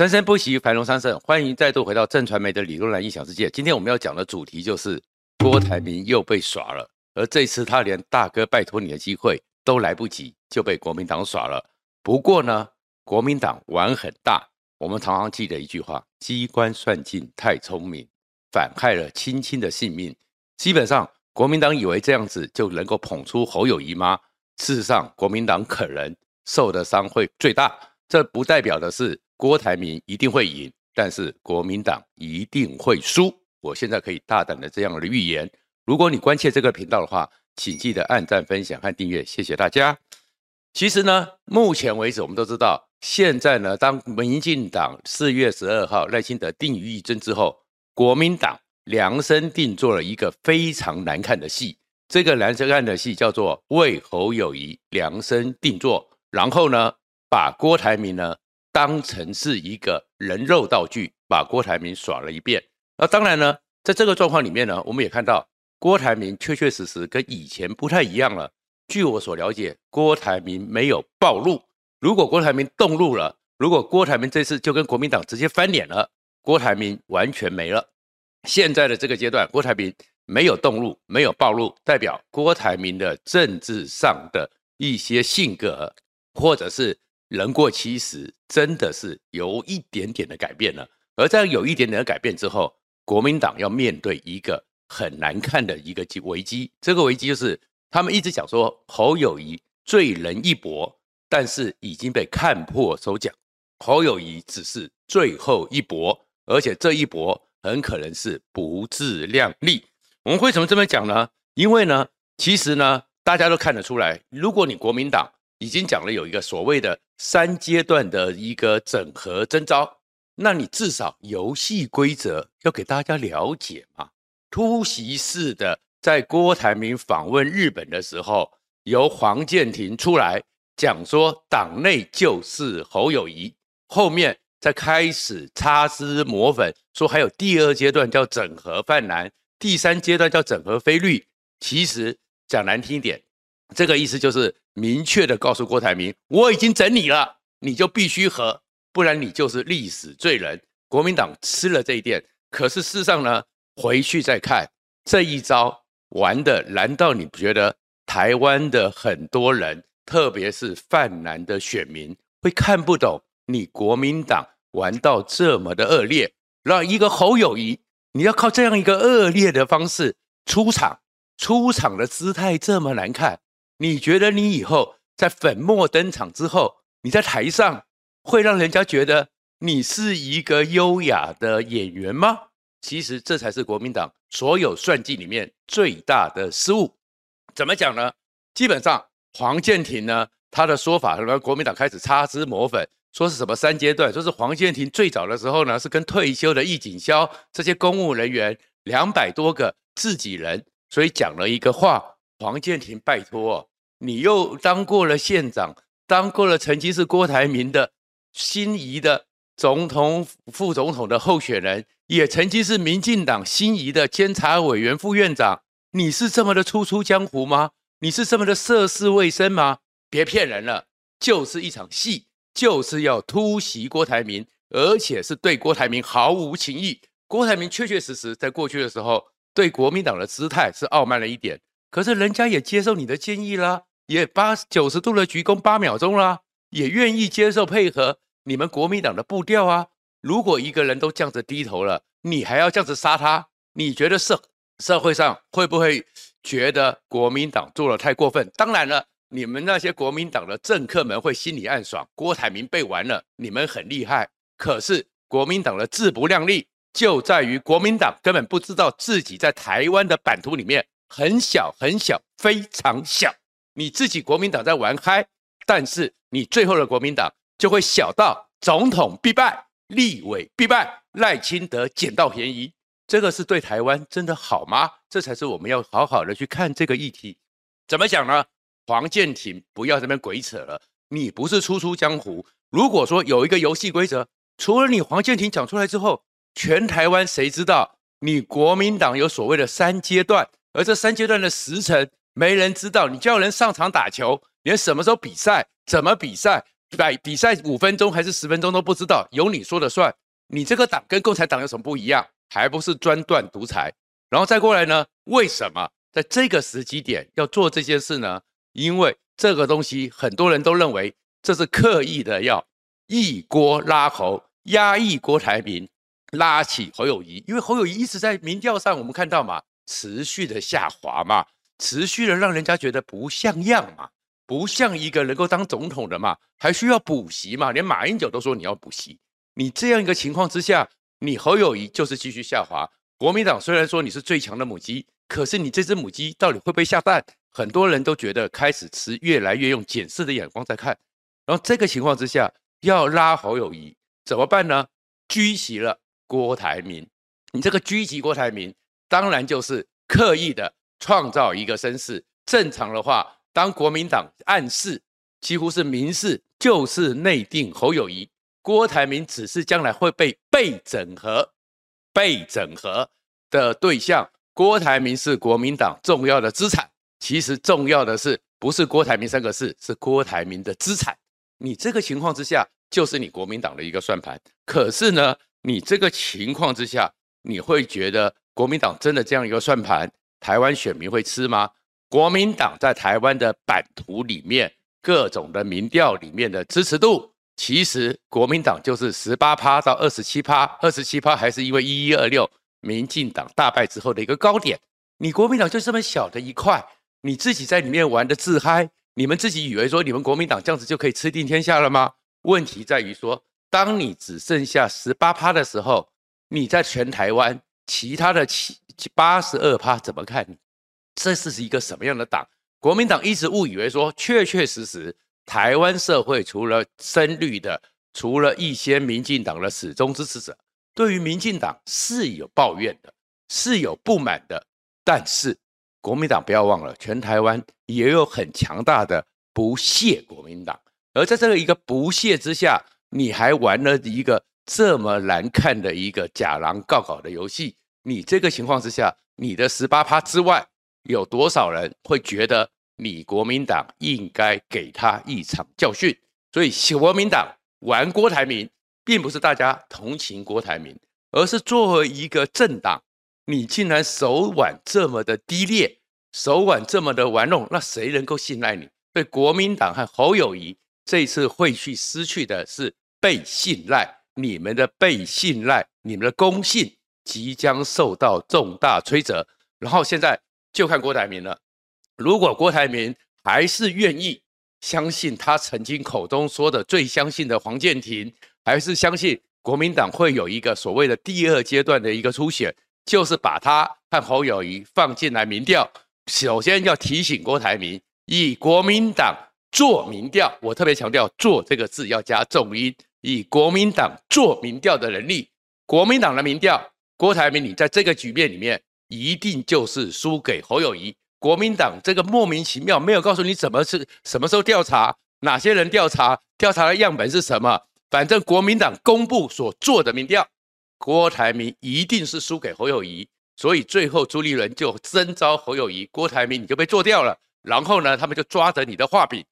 生生不息，繁荣昌盛。欢迎再度回到正传媒的理论蓝异想世界。今天我们要讲的主题就是郭台铭又被耍了，而这次他连大哥拜托你的机会都来不及，就被国民党耍了。不过呢，国民党玩很大。我们常常记得一句话：机关算尽太聪明，反害了亲亲的性命。基本上，国民党以为这样子就能够捧出侯友宜吗？事实上，国民党可能受的伤会最大。这不代表的是。郭台铭一定会赢，但是国民党一定会输。我现在可以大胆的这样的预言。如果你关切这个频道的话，请记得按赞、分享和订阅，谢谢大家。其实呢，目前为止我们都知道，现在呢，当民进党四月十二号赖清德定于一尊之后，国民党量身定做了一个非常难看的戏。这个难看的戏叫做为侯友谊量身定做，然后呢，把郭台铭呢。当成是一个人肉道具，把郭台铭耍了一遍。那当然呢，在这个状况里面呢，我们也看到郭台铭确确实实跟以前不太一样了。据我所了解，郭台铭没有暴露。如果郭台铭动怒了，如果郭台铭这次就跟国民党直接翻脸了，郭台铭完全没了。现在的这个阶段，郭台铭没有动怒，没有暴露，代表郭台铭的政治上的一些性格，或者是。人过七十，真的是有一点点的改变了。而在有一点点的改变之后，国民党要面对一个很难看的一个危机。这个危机就是他们一直讲说侯友谊醉人一搏，但是已经被看破手脚。侯友谊只是最后一搏，而且这一搏很可能是不自量力。我们为什么这么讲呢？因为呢，其实呢，大家都看得出来，如果你国民党已经讲了有一个所谓的。三阶段的一个整合征召，那你至少游戏规则要给大家了解嘛。突袭式的，在郭台铭访问日本的时候，由黄健庭出来讲说，党内就是侯友宜，后面再开始擦脂抹粉，说还有第二阶段叫整合泛蓝，第三阶段叫整合非绿。其实讲难听一点。这个意思就是明确的告诉郭台铭，我已经整你了，你就必须和，不然你就是历史罪人。国民党吃了这一点，可是事实上呢，回去再看这一招玩的，难道你不觉得台湾的很多人，特别是泛蓝的选民，会看不懂你国民党玩到这么的恶劣？让一个侯友谊，你要靠这样一个恶劣的方式出场，出场的姿态这么难看。你觉得你以后在粉墨登场之后，你在台上会让人家觉得你是一个优雅的演员吗？其实这才是国民党所有算计里面最大的失误。怎么讲呢？基本上黄健庭呢，他的说法，什么国民党开始擦脂抹粉，说是什么三阶段，说是黄健庭最早的时候呢，是跟退休的易景霄这些公务人员两百多个自己人，所以讲了一个话，黄健庭拜托。你又当过了县长，当过了曾经是郭台铭的心仪的总统、副总统的候选人，也曾经是民进党心仪的监察委员、副院长。你是这么的初出江湖吗？你是这么的涉世未深吗？别骗人了，就是一场戏，就是要突袭郭台铭，而且是对郭台铭毫无情意。郭台铭确确实实在过去的时候，对国民党的姿态是傲慢了一点，可是人家也接受你的建议啦。也八九十度的鞠躬八秒钟啦，也愿意接受配合你们国民党的步调啊。如果一个人都这样子低头了，你还要这样子杀他？你觉得社社会上会不会觉得国民党做的太过分？当然了，你们那些国民党的政客们会心里暗爽，郭台铭被玩了，你们很厉害。可是国民党的自不量力就在于国民党根本不知道自己在台湾的版图里面很小很小，非常小。你自己国民党在玩嗨，但是你最后的国民党就会小到总统必败、立委必败、赖清德捡到便宜，这个是对台湾真的好吗？这才是我们要好好的去看这个议题。怎么讲呢？黄建庭不要这边鬼扯了，你不是初出江湖。如果说有一个游戏规则，除了你黄建庭讲出来之后，全台湾谁知道你国民党有所谓的三阶段，而这三阶段的时程。没人知道，你叫人上场打球，连什么时候比赛、怎么比赛，比比赛五分钟还是十分钟都不知道，由你说了算。你这个党跟共产党有什么不一样？还不是专断独裁？然后再过来呢？为什么在这个时机点要做这件事呢？因为这个东西很多人都认为这是刻意的要一锅拉侯，压抑郭台铭，拉起侯友宜。因为侯友宜一直在民调上，我们看到嘛，持续的下滑嘛，持续的让人家觉得不像样嘛，不像一个能够当总统的嘛，还需要补习嘛？连马英九都说你要补习。你这样一个情况之下，你侯友谊就是继续下滑。国民党虽然说你是最强的母鸡，可是你这只母鸡到底会不会下蛋？很多人都觉得开始持越来越用检视的眼光在看。然后这个情况之下，要拉侯友谊怎么办呢？狙击了郭台铭。你这个狙击郭台铭，当然就是刻意的创造一个声势。正常的话，当国民党暗示，几乎是明示，就是内定侯友谊。郭台铭只是将来会被被整合、被整合的对象。郭台铭是国民党重要的资产。其实重要的是不是郭台铭三个字，是郭台铭的资产。你这个情况之下，就是你国民党的一个算盘。可是呢，你这个情况之下，你会觉得国民党真的这样一个算盘，台湾选民会吃吗？国民党在台湾的版图里面，各种的民调里面的支持度。其实国民党就是十八趴到二十七趴，二十七趴还是因为一一二六民进党大败之后的一个高点。你国民党就这么小的一块，你自己在里面玩的自嗨，你们自己以为说你们国民党这样子就可以吃定天下了吗？问题在于说，当你只剩下十八趴的时候，你在全台湾其他的七八十二趴怎么看？这是是一个什么样的党？国民党一直误以为说，确确实实。台湾社会除了深绿的，除了一些民进党的始终支持者，对于民进党是有抱怨的，是有不满的。但是国民党不要忘了，全台湾也有很强大的不屑国民党。而在这个一个不屑之下，你还玩了一个这么难看的一个假狼告告的游戏。你这个情况之下，你的十八趴之外，有多少人会觉得？你国民党应该给他一场教训，所以国民党玩郭台铭，并不是大家同情郭台铭，而是作为一个政党，你竟然手腕这么的低劣，手腕这么的玩弄，那谁能够信赖你？所以国民党和侯友谊这一次会去失去的是被信赖，你们的被信赖，你们的公信即将受到重大摧折。然后现在就看郭台铭了。如果郭台铭还是愿意相信他曾经口中说的最相信的黄健庭，还是相信国民党会有一个所谓的第二阶段的一个初选，就是把他和侯友宜放进来民调。首先要提醒郭台铭，以国民党做民调，我特别强调“做”这个字要加重音，以国民党做民调的能力，国民党的民调，郭台铭你在这个局面里面一定就是输给侯友谊。国民党这个莫名其妙，没有告诉你怎么是什么时候调查，哪些人调查，调查的样本是什么。反正国民党公布所做的民调，郭台铭一定是输给侯友谊，所以最后朱立伦就征召侯友谊，郭台铭你就被做掉了。然后呢，他们就抓着你的画饼，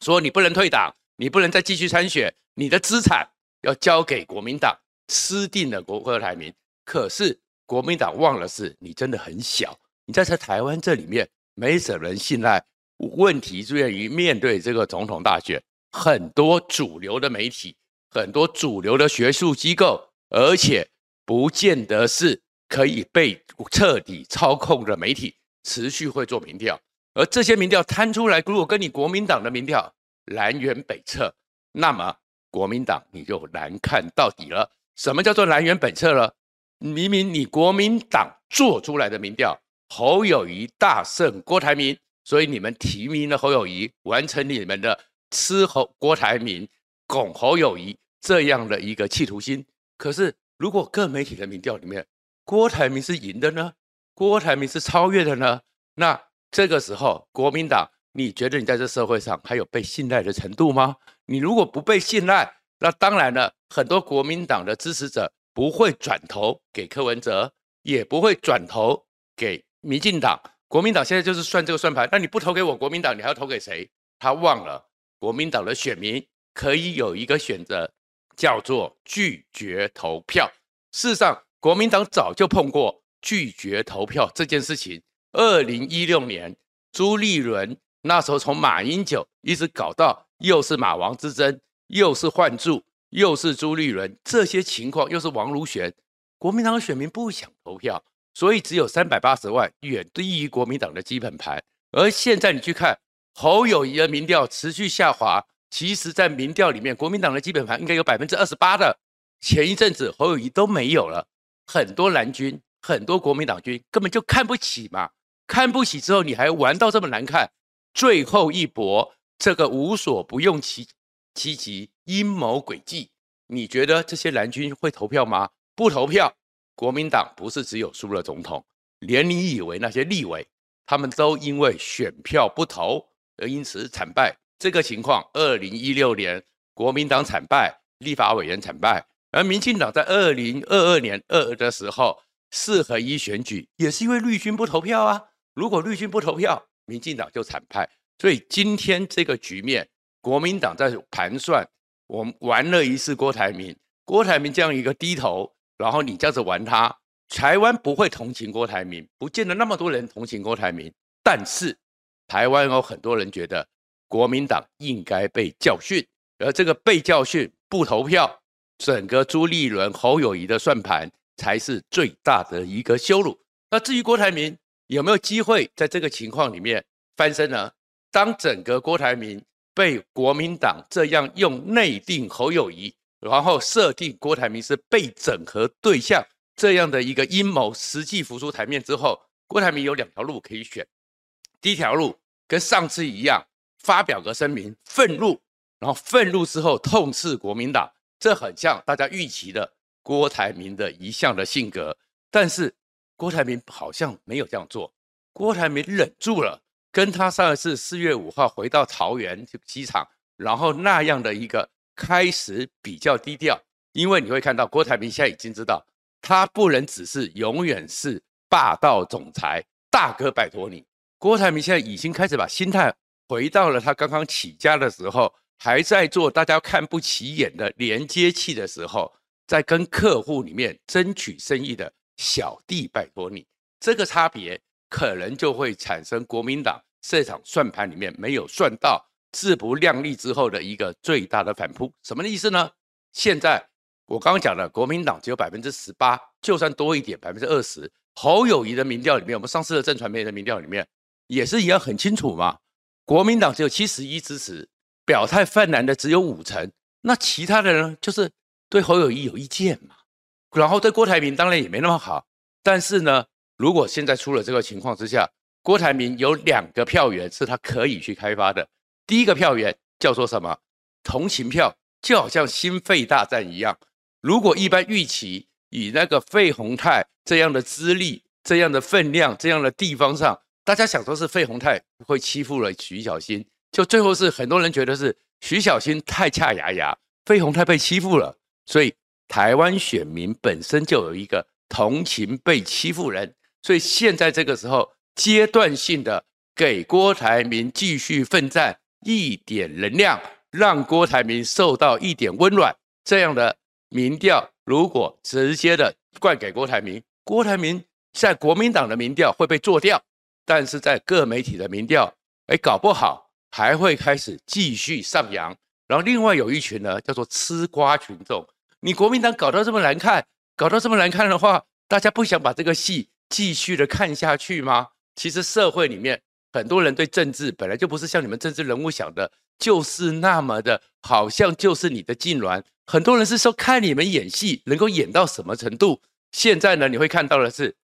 说你不能退党，你不能再继续参选，你的资产要交给国民党，吃定了郭郭台铭。可是国民党忘了是，你真的很小。你在这台湾这里面没什么人信赖，问题就在于面对这个总统大选，很多主流的媒体，很多主流的学术机构，而且不见得是可以被彻底操控的媒体，持续会做民调，而这些民调摊出来，如果跟你国民党的民调南辕北辙，那么国民党你就难看到底了。什么叫做南辕北辙了？明明你国民党做出来的民调。侯友谊大胜郭台铭，所以你们提名了侯友谊，完成你们的吃侯郭台铭、拱侯友谊这样的一个企图心。可是，如果各媒体的民调里面，郭台铭是赢的呢？郭台铭是超越的呢？那这个时候，国民党，你觉得你在这社会上还有被信赖的程度吗？你如果不被信赖，那当然了，很多国民党的支持者不会转头给柯文哲，也不会转头给。民进党、国民党现在就是算这个算盘，那你不投给我国民党，你还要投给谁？他忘了国民党的选民可以有一个选择，叫做拒绝投票。事实上，国民党早就碰过拒绝投票这件事情。二零一六年，朱立伦那时候从马英九一直搞到又是马王之争，又是换柱，又是朱立伦，这些情况又是王如玄，国民党的选民不想投票，所以只有三百八十万，远低于国民党的基本盘。而现在你去看侯友宜的民调持续下滑，其实，在民调里面，国民党的基本盘应该有百分之二十八的。前一阵子侯友宜都没有了，很多蓝军、很多国民党军根本就看不起嘛。看不起之后，你还玩到这么难看，最后一搏，这个无所不用其七级阴谋诡计，你觉得这些蓝军会投票吗？不投票，国民党不是只有输了总统，连你以为那些立委，他们都因为选票不投而因此惨败。这个情况，二零一六年国民党惨败，立法委员惨败，而民进党在二零二二年二二的时候四合一选举，也是因为绿军不投票啊。如果绿军不投票，民进党就惨败。所以今天这个局面，国民党在盘算，我们玩了一次郭台铭，郭台铭这样一个低头，然后你这样子玩他，台湾不会同情郭台铭，不见得那么多人同情郭台铭。但是台湾有很多人觉得国民党应该被教训，而这个被教训不投票，整个朱立伦、侯友宜的算盘才是最大的一个羞辱。那至于郭台铭，有没有机会在这个情况里面翻身呢？当整个郭台铭被国民党这样用内定侯友谊，然后设定郭台铭是被整合对象这样的一个阴谋实际浮出台面之后，郭台铭有两条路可以选。第一条路跟上次一样，发表个声明愤怒，然后愤怒之后痛斥国民党，这很像大家预期的郭台铭的一向的性格，但是。郭台铭好像没有这样做，郭台铭忍住了，跟他上一次四月五号回到桃园机场，然后那样的一个开始比较低调，因为你会看到郭台铭现在已经知道，他不能只是永远是霸道总裁，大哥拜托你。郭台铭现在已经开始把心态回到了他刚刚起家的时候，还在做大家看不起眼的连接器的时候，在跟客户里面争取生意的。小弟，拜托你，这个差别可能就会产生国民党这场算盘里面没有算到自不量力之后的一个最大的反扑。什么意思呢？现在我刚刚讲了，国民党只有百分之十八，就算多一点，百分之二十。侯友谊的民调里面，我们上次的政传媒的民调里面也是一样很清楚嘛。国民党只有七十一支持，表态泛蓝的只有五成，那其他的人就是对侯友谊有意见嘛。然后对郭台铭当然也没那么好，但是呢，如果现在出了这个情况之下，郭台铭有两个票源是他可以去开发的。第一个票源叫做什么？同情票，就好像心肺大战一样。如果一般预期以那个费宏泰这样的资历、这样的分量、这样的地方上，大家想说是费宏泰会欺负了徐小新，就最后是很多人觉得是徐小新太恰牙牙，费宏泰被欺负了，所以。台湾选民本身就有一个同情被欺负人，所以现在这个时候阶段性的给郭台铭继续奋战一点能量，让郭台铭受到一点温暖。这样的民调如果直接的灌给郭台铭，郭台铭在国民党的民调会被做掉，但是在各媒体的民调，哎，搞不好还会开始继续上扬。然后另外有一群呢，叫做吃瓜群众。你国民党搞到这么难看，搞到这么难看的话，大家不想把这个戏继续的看下去吗？其实社会里面很多人对政治本来就不是像你们政治人物想的，就是那么的，好像就是你的痉挛。很多人是说看你们演戏能够演到什么程度。现在呢，你会看到的是，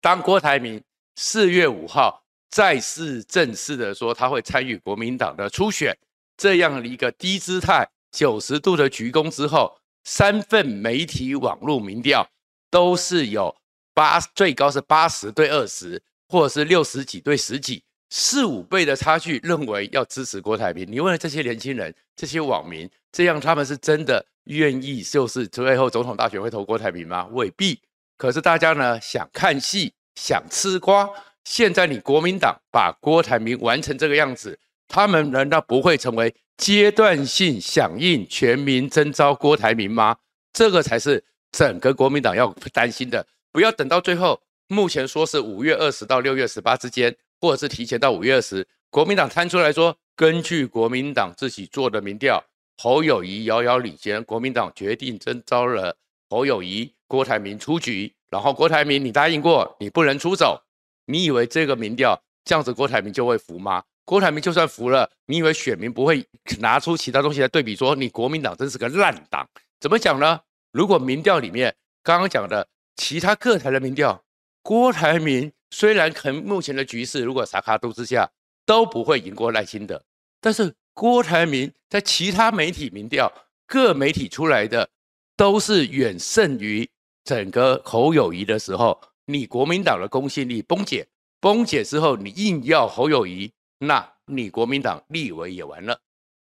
当郭台铭四月五号再次正式的说他会参与国民党的初选，这样的一个低姿态九十度的鞠躬之后。三份媒体网络民调都是有八，最高是八十对二十，或者是六十几对十几，四五倍的差距，认为要支持郭台铭。你问了这些年轻人、这些网民，这样他们是真的愿意，就是最后总统大选会投郭台铭吗？未必。可是大家呢，想看戏，想吃瓜。现在你国民党把郭台铭玩成这个样子，他们难道不会成为阶段性响应全民征召郭台铭吗？这个才是整个国民党要担心的。不要等到最后，目前说是五月二十到六月十八之间，或者是提前到五月二十，国民党摊出来说，根据国民党自己做的民调，侯友谊遥遥领先，国民党决定征召了侯友谊、郭台铭出局。然后郭台铭，你答应过你不能出走，你以为这个民调这样子郭台铭就会服吗？郭台铭就算服了，你以为选民不会拿出其他东西来对比，说你国民党真是个烂党？怎么讲呢？如果民调里面刚刚讲的其他各台的民调，郭台铭虽然可能目前的局势如果撒卡都之下都不会赢过赖清德，但是郭台铭在其他媒体民调各媒体出来的都是远胜于。整个侯友谊的时候，你国民党的公信力崩解，崩解之后，你硬要侯友谊，那你国民党立委也完了。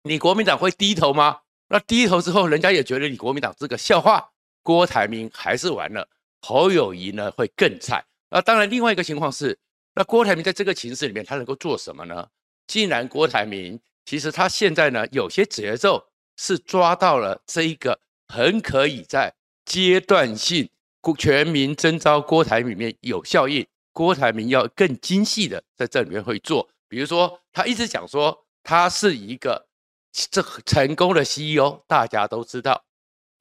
你国民党会低头吗？那低头之后，人家也觉得你国民党是个笑话。郭台铭还是完了，侯友谊呢会更菜。那当然，另外一个情况是，那郭台铭在这个情势里面，他能够做什么呢？既然郭台铭其实他现在呢有些节奏是抓到了这一个很可以在。阶段性全民征召郭台铭里面有效应，郭台铭要更精细的在这里面会做，比如说他一直讲说他是一个这成功的 CEO，大家都知道，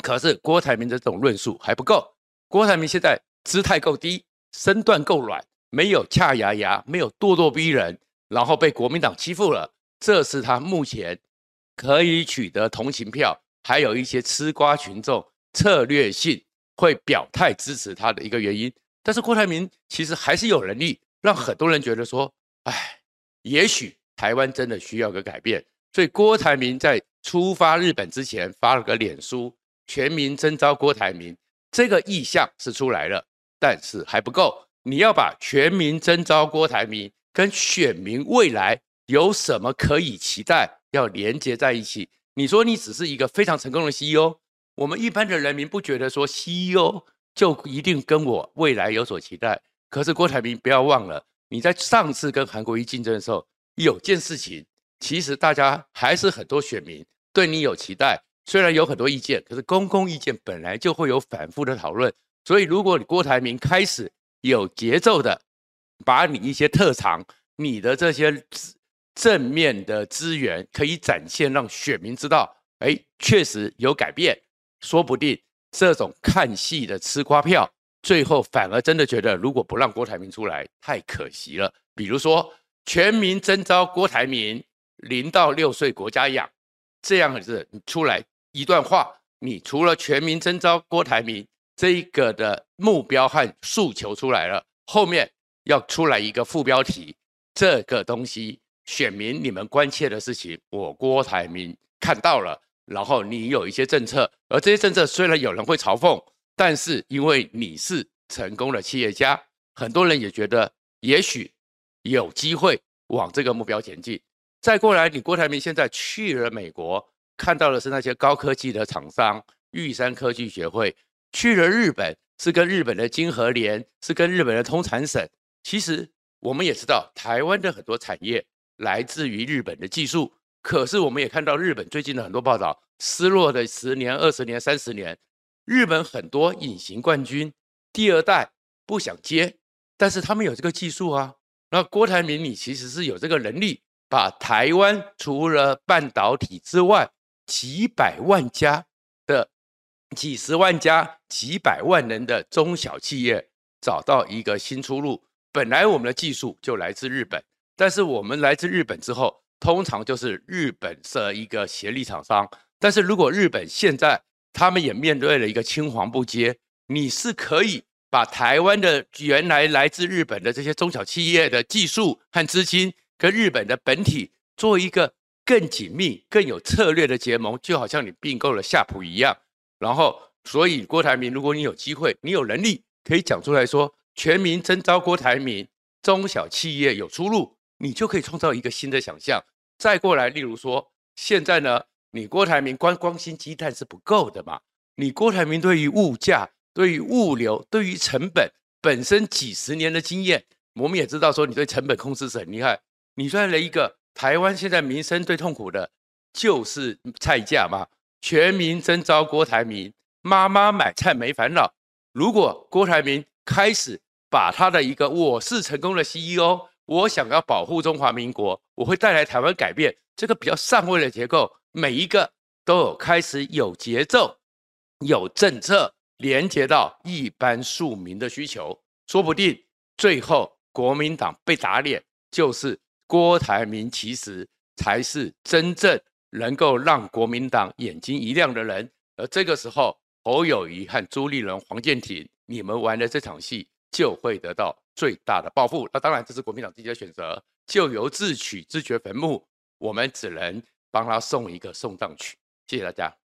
可是郭台铭的这种论述还不够，郭台铭现在姿态够低，身段够软，没有恰牙牙，没有咄咄逼人，然后被国民党欺负了，这是他目前可以取得同情票，还有一些吃瓜群众。策略性会表态支持他的一个原因，但是郭台铭其实还是有能力让很多人觉得说，哎，也许台湾真的需要个改变。所以郭台铭在出发日本之前发了个脸书，全民征召郭台铭，这个意向是出来了，但是还不够。你要把全民征召郭台铭跟选民未来有什么可以期待，要连接在一起。你说你只是一个非常成功的 CEO。我们一般的人民不觉得说 CEO 就一定跟我未来有所期待，可是郭台铭不要忘了，你在上次跟韩国瑜竞争的时候，有件事情，其实大家还是很多选民对你有期待，虽然有很多意见，可是公共意见本来就会有反复的讨论，所以如果你郭台铭开始有节奏的把你一些特长、你的这些正面的资源可以展现，让选民知道，哎，确实有改变。说不定这种看戏的吃瓜票，最后反而真的觉得，如果不让郭台铭出来，太可惜了。比如说，全民征召郭台铭，零到六岁国家养，这样子你出来一段话，你除了全民征召郭台铭这一个的目标和诉求出来了，后面要出来一个副标题，这个东西选民你们关切的事情，我郭台铭看到了。然后你有一些政策，而这些政策虽然有人会嘲讽，但是因为你是成功的企业家，很多人也觉得也许有机会往这个目标前进。再过来，你郭台铭现在去了美国，看到的是那些高科技的厂商，玉山科技学会；去了日本，是跟日本的晶和联，是跟日本的通产省。其实我们也知道，台湾的很多产业来自于日本的技术。可是我们也看到日本最近的很多报道，失落的十年、二十年、三十年，日本很多隐形冠军第二代不想接，但是他们有这个技术啊。那郭台铭，你其实是有这个能力，把台湾除了半导体之外，几百万家的、几十万家、几百万人的中小企业找到一个新出路。本来我们的技术就来自日本，但是我们来自日本之后。通常就是日本设一个协力厂商，但是如果日本现在他们也面对了一个青黄不接，你是可以把台湾的原来来自日本的这些中小企业的技术和资金，跟日本的本体做一个更紧密、更有策略的结盟，就好像你并购了夏普一样。然后，所以郭台铭，如果你有机会，你有能力可以讲出来说，全民征召郭台铭，中小企业有出路，你就可以创造一个新的想象。再过来，例如说，现在呢，你郭台铭光光心鸡蛋是不够的嘛？你郭台铭对于物价、对于物流、对于成本本身几十年的经验，我们也知道说你对成本控制是很厉害。你算了一个台湾现在民生最痛苦的就是菜价嘛，全民征召郭台铭，妈妈买菜没烦恼。如果郭台铭开始把他的一个我是成功的 CEO，我想要保护中华民国，我会带来台湾改变这个比较上位的结构，每一个都有开始有节奏、有政策连接到一般庶民的需求，说不定最后国民党被打脸，就是郭台铭其实才是真正能够让国民党眼睛一亮的人，而这个时候，侯友谊和朱立伦、黄健庭，你们玩的这场戏就会得到最大的报复。那当然，这是国民党自己的选择，咎由自取，自掘坟墓。我们只能帮他送一个送葬曲。谢谢大家。